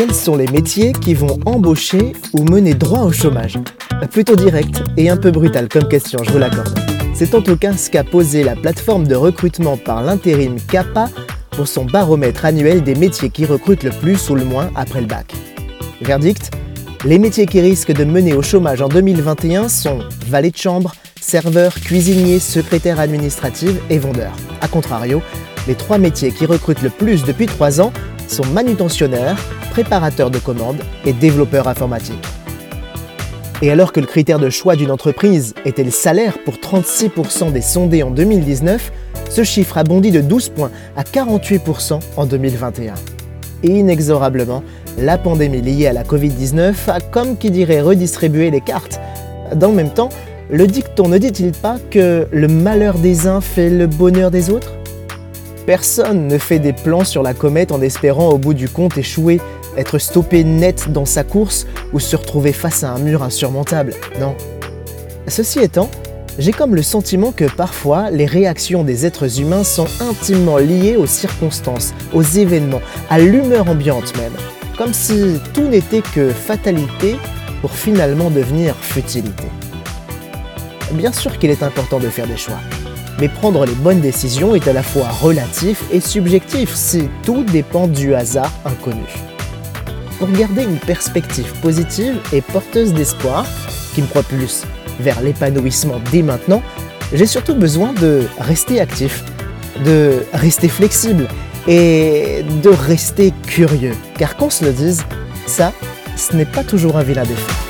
quels sont les métiers qui vont embaucher ou mener droit au chômage Plutôt direct et un peu brutal comme question, je vous l'accorde. C'est en tout cas ce qu'a posé la plateforme de recrutement par l'intérim CAPA pour son baromètre annuel des métiers qui recrutent le plus ou le moins après le bac. Verdict Les métiers qui risquent de mener au chômage en 2021 sont valet de chambre, serveur, cuisinier, secrétaire administrative et vendeur. A contrario, les trois métiers qui recrutent le plus depuis 3 ans sont manutentionnaire, préparateur de commandes et développeur informatique. Et alors que le critère de choix d'une entreprise était le salaire pour 36% des sondés en 2019, ce chiffre a bondi de 12 points à 48% en 2021. Et inexorablement, la pandémie liée à la Covid-19 a comme qui dirait redistribué les cartes. Dans le même temps, le dicton ne dit-il pas que le malheur des uns fait le bonheur des autres? Personne ne fait des plans sur la comète en espérant au bout du compte échouer, être stoppé net dans sa course ou se retrouver face à un mur insurmontable. Non. Ceci étant, j'ai comme le sentiment que parfois les réactions des êtres humains sont intimement liées aux circonstances, aux événements, à l'humeur ambiante même. Comme si tout n'était que fatalité pour finalement devenir futilité. Bien sûr qu'il est important de faire des choix, mais prendre les bonnes décisions est à la fois relatif et subjectif si tout dépend du hasard inconnu. Pour garder une perspective positive et porteuse d'espoir, qui me propulse vers l'épanouissement dès maintenant, j'ai surtout besoin de rester actif, de rester flexible et de rester curieux. Car qu'on se le dise, ça, ce n'est pas toujours un vilain défaut.